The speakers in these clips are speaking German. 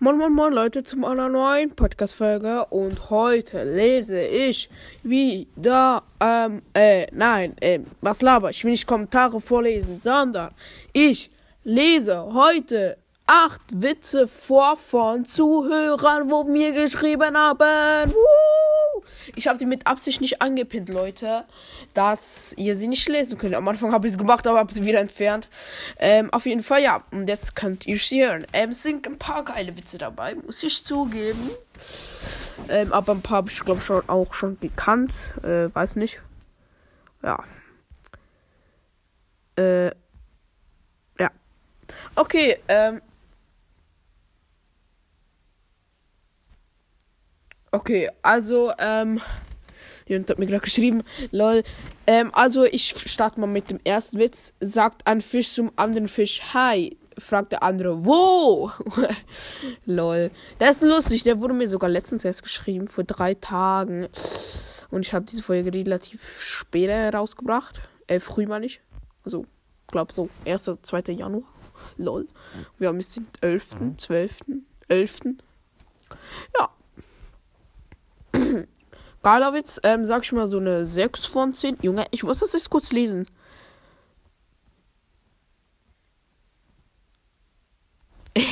Moin Moin Moin Leute zum einer neuen Podcast-Folge und heute lese ich wieder, ähm, äh, nein, äh, was laber, ich will nicht Kommentare vorlesen, sondern ich lese heute acht Witze vor von Zuhörern, wo mir geschrieben haben. Woo! Ich habe die mit Absicht nicht angepinnt, Leute, dass ihr sie nicht lesen könnt. Am Anfang habe ich es gemacht, aber habe sie wieder entfernt. Ähm, auf jeden Fall, ja. Und jetzt könnt ihr sie hören. Ähm, es sind ein paar geile Witze dabei, muss ich zugeben. Ähm, aber ein paar habe ich, glaube schon auch schon gekannt. Äh, weiß nicht. Ja. Äh, ja. Okay, ähm, Okay, also, ähm, jemand hat mir gerade geschrieben, lol. Ähm, also, ich starte mal mit dem ersten Witz. Sagt ein Fisch zum anderen Fisch, hi. Fragt der andere, wo? lol. Der ist lustig, der wurde mir sogar letztens erst geschrieben, vor drei Tagen. Und ich habe diese Folge relativ spät rausgebracht. Äh, früh mal nicht. Also, glaube so, 1. 2. Januar. Lol. Wir haben jetzt den 11., 12., 11. Ja. Geiler Witz, ähm, sag ich mal so eine 6 von 10. Junge, ich muss das jetzt kurz lesen.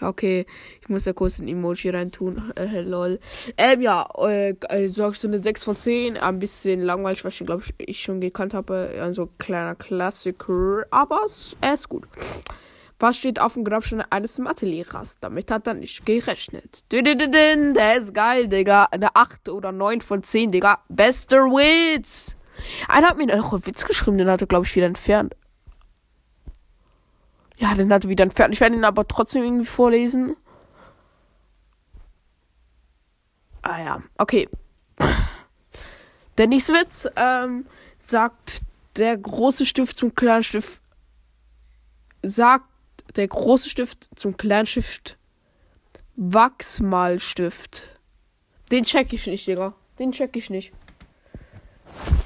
Okay, ich muss da kurz ein Emoji reintun. Äh, lol. Ähm, ja, äh, äh, so so eine 6 von 10. Ein bisschen langweilig, was ich glaube ich, ich schon gekannt habe. Also kleiner Klassiker. Aber es ist gut. Was steht auf dem Grabstein eines Mathelehrers? Damit hat er nicht gerechnet. Der ist geil, Digga. Eine 8 oder 9 von 10, Digga. Bester Witz. Einer hat mir noch einen Witz geschrieben, den hat er, glaube ich, wieder entfernt. Ja, den hat er wieder entfernt. Ich werde ihn aber trotzdem irgendwie vorlesen. Ah ja, okay. Der nächste Witz ähm, sagt der große Stift zum kleinen Stift. Sagt der große Stift zum kleinen Stift. Wachsmalstift. Den check ich nicht, Digga. Den check ich nicht.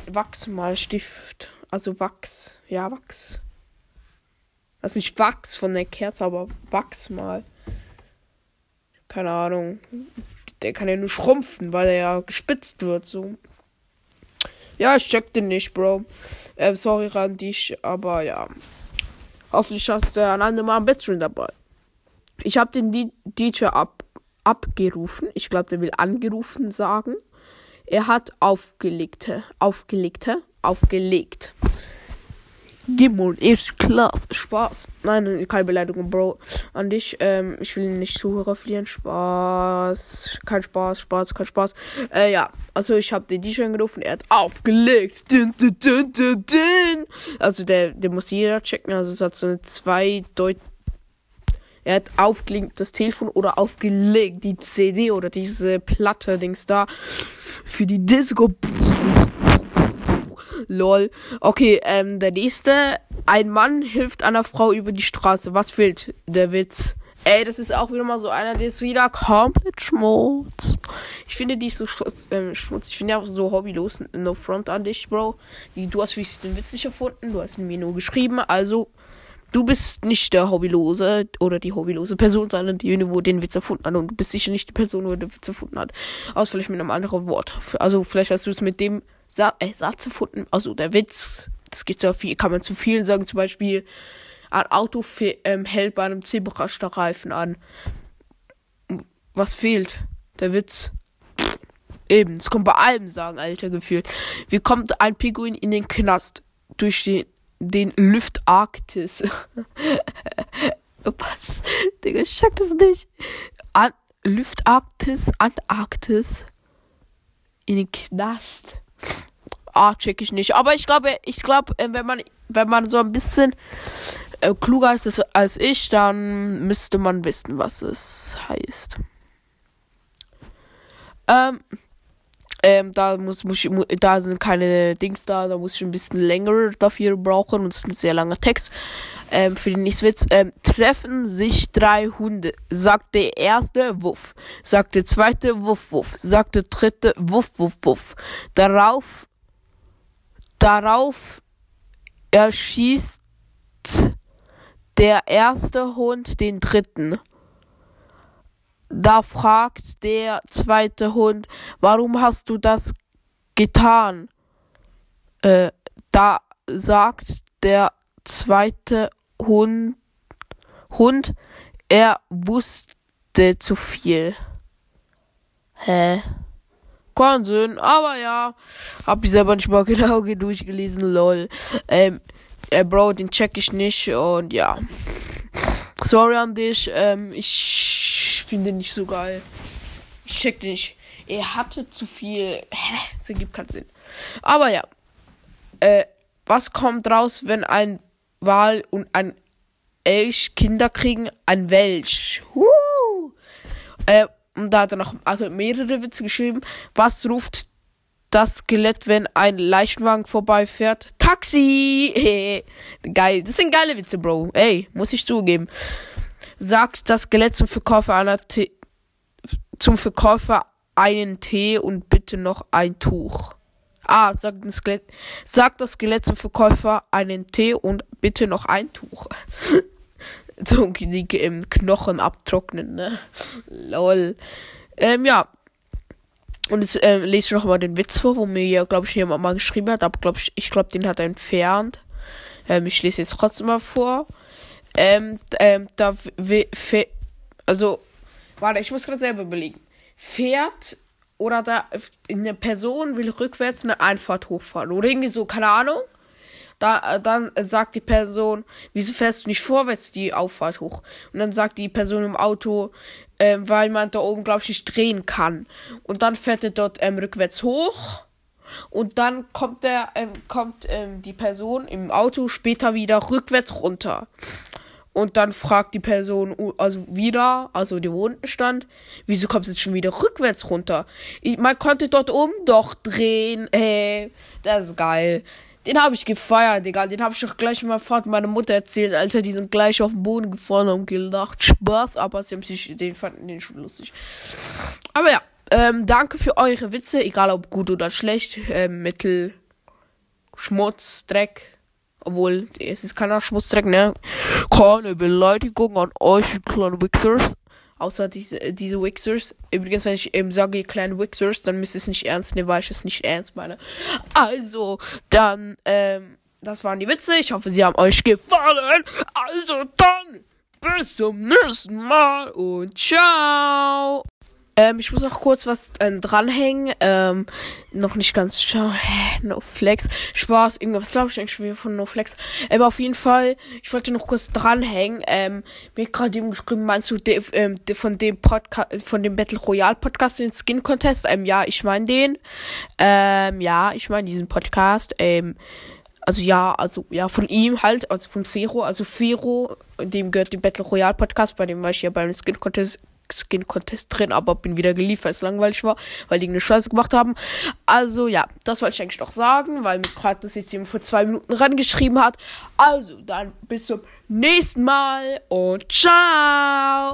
Wachsmalstift. Also Wachs. Ja, Wachs. Also nicht Wachs von der Kerze, aber Wachsmal. Keine Ahnung. Der kann ja nur schrumpfen, weil er ja gespitzt wird, so. Ja, ich check den nicht, Bro. Ähm, sorry ran dich, aber ja. Hoffentlich hast du ein andermal ein bisschen dabei. Ich habe den DJ ab abgerufen. Ich glaube, der will angerufen sagen. Er hat aufgelegt. Aufgelegt. Aufgelegt. Gimmel ist klasse. Spaß. Nein, keine Beleidigung, Bro. An dich. Ähm, ich will nicht Zuhörer verlieren. Spaß. Kein Spaß, Spaß, kein Spaß. Äh, ja. Also, ich habe den DJ angerufen. Er hat aufgelegt. Dün, dün, dün, dün, dün. Also, der, der muss jeder checken. Also, es hat so eine zweideutige. Er hat aufgelegt das Telefon oder aufgelegt die CD oder diese Platte, Dings da. Für die Disco. Lol. Okay, ähm, der nächste. Ein Mann hilft einer Frau über die Straße. Was fehlt? Der Witz. Ey, das ist auch wieder mal so einer, der ist wieder komplett schmutz. Ich finde die so schmutz. Ähm, schmutz. Ich finde ja auch so hobbylos. No front an dich, Bro. Die, du hast wirklich den Witz nicht erfunden. Du hast mir nur geschrieben. Also, du bist nicht der Hobbylose oder die hobbylose Person, sondern die, wo den Witz erfunden hat. Und du bist sicher nicht die Person, wo den Witz erfunden hat. Aus vielleicht mit einem anderen Wort. Also, vielleicht hast du es mit dem Sa äh, Satz erfunden. Also der Witz, das geht so viel, kann man zu vielen sagen. Zum Beispiel, ein Auto ähm, hält bei einem Zebrastreifen an. Was fehlt? Der Witz. Eben, es kommt bei allem sagen, Alter, gefühlt. Wie kommt ein Pinguin in den Knast? Durch den, den Lüft Arktis. Was? Digga, ich check das nicht. An Lüft Arktis, Antarktis. In den Knast. Ah, check ich nicht. Aber ich glaube, ich glaube, äh, wenn man, wenn man so ein bisschen äh, kluger ist als ich, dann müsste man wissen, was es heißt. Ähm, ähm, da muss, muss ich, da sind keine Dings da, da muss ich ein bisschen länger dafür brauchen und es ist ein sehr langer Text. Ähm, für den nächsten Witz. Ähm, treffen sich drei Hunde. Sagt der erste Wuff. Sagt der zweite Wuff Wuff. Sagt der dritte Wuff Wuff Wuff. Darauf Darauf erschießt der erste Hund den dritten. Da fragt der zweite Hund, warum hast du das getan? Äh, da sagt der zweite Hund, Hund, er wusste zu viel. Hä? Kein Sinn, aber ja, hab ich selber nicht mal genau durchgelesen, lol. Ähm, äh, Bro, den check ich nicht und ja. Sorry an dich, ähm, ich finde den nicht so geil. Ich check den nicht. Er hatte zu viel. Hä? Das ergibt keinen Sinn. Aber ja. Äh, was kommt raus, wenn ein Wal und ein Elch Kinder kriegen? Ein Welch. Äh, und da hat er noch also mehrere Witze geschrieben. Was ruft das Skelett, wenn ein Leichenwagen vorbeifährt? Taxi! Geil. Das sind geile Witze, Bro. Ey, muss ich zugeben. Sagt das Skelett zum Verkäufer Tee, zum Verkäufer einen Tee und bitte noch ein Tuch. Ah, sagt das Skelett, sagt das Skelett zum Verkäufer einen Tee und bitte noch ein Tuch. so die ähm, Knochen abtrocknen, ne? Lol. Ähm, ja. Und jetzt ähm, lese ich noch mal den Witz vor, wo mir ja, glaube ich, jemand mal geschrieben hat, aber glaube ich, ich glaube, den hat er entfernt. Ähm, ich lese jetzt trotzdem mal vor. Ähm, ähm, da, also, warte, ich muss gerade selber überlegen. Fährt oder da eine Person will rückwärts eine Einfahrt hochfahren oder irgendwie so, keine Ahnung. Da, dann sagt die Person, wieso fährst du nicht vorwärts die Auffahrt hoch? Und dann sagt die Person im Auto, äh, weil man da oben, glaube ich, nicht drehen kann. Und dann fährt er dort ähm, rückwärts hoch. Und dann kommt der, ähm, kommt ähm, die Person im Auto später wieder rückwärts runter. Und dann fragt die Person, also wieder, also die wo unten stand, wieso kommst du jetzt schon wieder rückwärts runter? Ich, man konnte dort oben doch drehen. Hey, das ist geil. Den habe ich gefeiert, Digga. Den habe ich doch gleich mal Vater meiner Mutter erzählt, Alter. Die sind gleich auf den Boden gefallen und gelacht. Spaß, aber sie haben sich, den fanden den schon lustig. Aber ja, ähm, danke für eure Witze, egal ob gut oder schlecht. Ähm, Mittel, Schmutz, Dreck. Obwohl, es ist keiner Schmutzdreck, ne? Keine Beleidigung an euch, kleine Wichsers außer diese, diese Wixers. Übrigens, wenn ich eben sage, kleinen Wixers, dann müsst ihr es nicht ernst nehmen, weil ich es nicht ernst meine. Also, dann, ähm, das waren die Witze. Ich hoffe, sie haben euch gefallen. Also dann, bis zum nächsten Mal und ciao. Ähm, ich muss noch kurz was äh, dranhängen. Ähm, noch nicht ganz schau. No Flex. Spaß. Irgendwas glaube ich eigentlich schon wieder von No Flex. Ähm, auf jeden Fall, ich wollte noch kurz dranhängen. Ähm, mir gerade eben geschrieben, meinst du de, ähm, de, von dem Podcast, von dem Battle Royale Podcast, den Skin Contest? Ähm, ja, ich meine den. Ähm, ja, ich meine diesen Podcast. Ähm, also ja, also ja, von ihm halt, also von Fero, also Fero, dem gehört der Battle Royale Podcast, bei dem war ich ja beim Skin Contest Skin Contest drin, aber bin wieder geliefert, weil es langweilig war, weil die eine Scheiße gemacht haben. Also ja, das wollte ich eigentlich noch sagen, weil mir gerade das jetzt jemand vor zwei Minuten rangeschrieben hat. Also dann bis zum nächsten Mal und ciao!